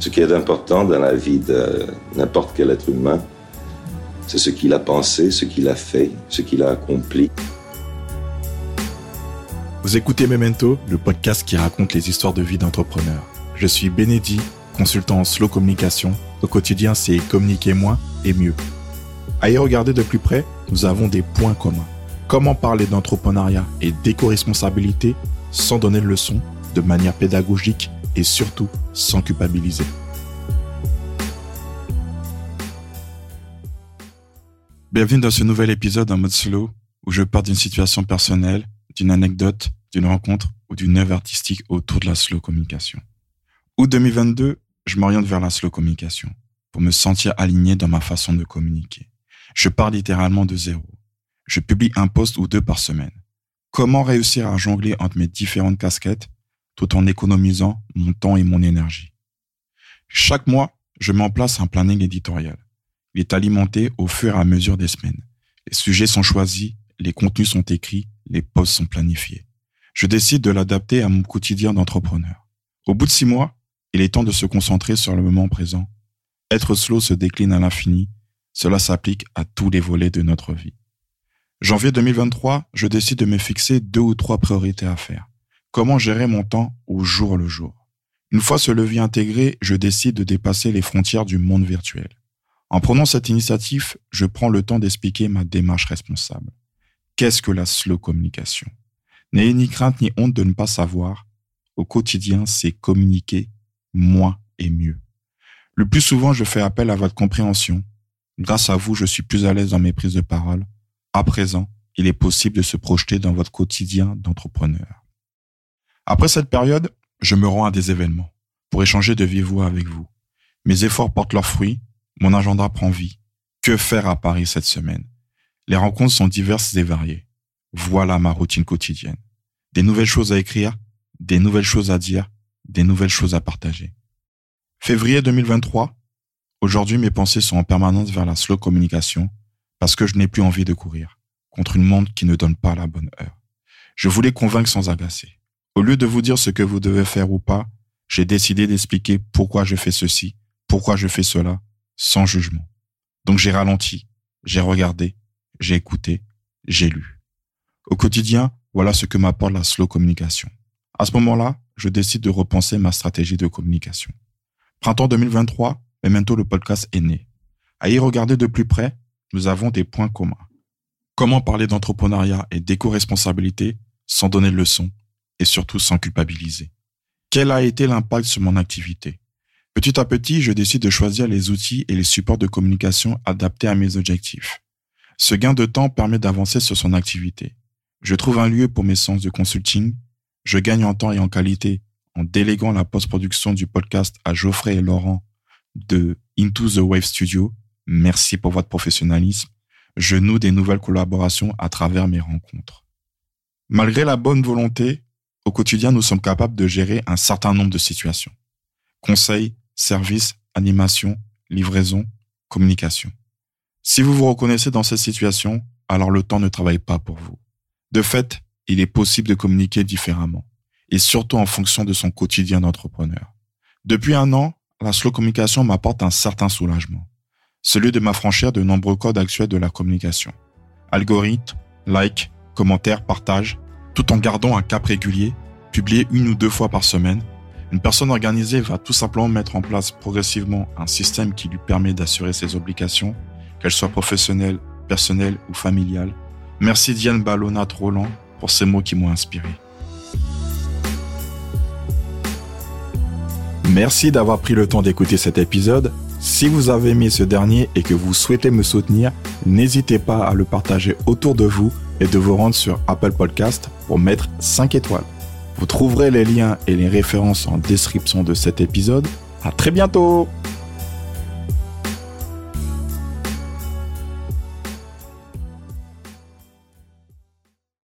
Ce qui est important dans la vie de n'importe quel être humain, c'est ce qu'il a pensé, ce qu'il a fait, ce qu'il a accompli. Vous écoutez Memento, le podcast qui raconte les histoires de vie d'entrepreneurs. Je suis Bénédit, consultant en slow communication. Au quotidien, c'est communiquer moins et mieux. À y regarder de plus près, nous avons des points communs. Comment parler d'entrepreneuriat et d'éco-responsabilité sans donner de leçons, de manière pédagogique et surtout sans culpabiliser. Bienvenue dans ce nouvel épisode en mode slow où je pars d'une situation personnelle, d'une anecdote, d'une rencontre ou d'une œuvre artistique autour de la slow communication. Août 2022, je m'oriente vers la slow communication pour me sentir aligné dans ma façon de communiquer. Je pars littéralement de zéro. Je publie un post ou deux par semaine. Comment réussir à jongler entre mes différentes casquettes tout en économisant mon temps et mon énergie. Chaque mois, je mets en place un planning éditorial. Il est alimenté au fur et à mesure des semaines. Les sujets sont choisis, les contenus sont écrits, les posts sont planifiés. Je décide de l'adapter à mon quotidien d'entrepreneur. Au bout de six mois, il est temps de se concentrer sur le moment présent. Être slow se décline à l'infini. Cela s'applique à tous les volets de notre vie. Janvier 2023, je décide de me fixer deux ou trois priorités à faire. Comment gérer mon temps au jour le jour? Une fois ce levier intégré, je décide de dépasser les frontières du monde virtuel. En prenant cette initiative, je prends le temps d'expliquer ma démarche responsable. Qu'est-ce que la slow communication? N'ayez ni crainte ni honte de ne pas savoir. Au quotidien, c'est communiquer moins et mieux. Le plus souvent, je fais appel à votre compréhension. Grâce à vous, je suis plus à l'aise dans mes prises de parole. À présent, il est possible de se projeter dans votre quotidien d'entrepreneur. Après cette période, je me rends à des événements pour échanger de vive voix avec vous. Mes efforts portent leurs fruits, mon agenda prend vie. Que faire à Paris cette semaine? Les rencontres sont diverses et variées. Voilà ma routine quotidienne. Des nouvelles choses à écrire, des nouvelles choses à dire, des nouvelles choses à partager. Février 2023. Aujourd'hui, mes pensées sont en permanence vers la slow communication parce que je n'ai plus envie de courir contre une montre qui ne donne pas la bonne heure. Je voulais convaincre sans agacer. Au lieu de vous dire ce que vous devez faire ou pas, j'ai décidé d'expliquer pourquoi je fais ceci, pourquoi je fais cela, sans jugement. Donc j'ai ralenti, j'ai regardé, j'ai écouté, j'ai lu. Au quotidien, voilà ce que m'apporte la slow communication. À ce moment-là, je décide de repenser ma stratégie de communication. Printemps 2023, bientôt le podcast est né. À y regarder de plus près, nous avons des points communs. Comment parler d'entrepreneuriat et d'éco-responsabilité sans donner de leçons et surtout sans culpabiliser. Quel a été l'impact sur mon activité? Petit à petit, je décide de choisir les outils et les supports de communication adaptés à mes objectifs. Ce gain de temps permet d'avancer sur son activité. Je trouve un lieu pour mes séances de consulting. Je gagne en temps et en qualité en déléguant la post-production du podcast à Geoffrey et Laurent de Into the Wave Studio. Merci pour votre professionnalisme. Je noue des nouvelles collaborations à travers mes rencontres. Malgré la bonne volonté, au quotidien, nous sommes capables de gérer un certain nombre de situations. Conseils, services, animation, livraison, communication. Si vous vous reconnaissez dans cette situation, alors le temps ne travaille pas pour vous. De fait, il est possible de communiquer différemment, et surtout en fonction de son quotidien d'entrepreneur. Depuis un an, la slow communication m'apporte un certain soulagement, celui de m'affranchir de nombreux codes actuels de la communication. Algorithmes, like, commentaires, partage, tout en gardant un cap régulier, publié une ou deux fois par semaine, une personne organisée va tout simplement mettre en place progressivement un système qui lui permet d'assurer ses obligations, qu'elles soient professionnelles, personnelles ou familiales. Merci Diane Ballonat Roland pour ces mots qui m'ont inspiré. Merci d'avoir pris le temps d'écouter cet épisode. Si vous avez aimé ce dernier et que vous souhaitez me soutenir, n'hésitez pas à le partager autour de vous et de vous rendre sur Apple Podcast pour mettre 5 étoiles. Vous trouverez les liens et les références en description de cet épisode. À très bientôt!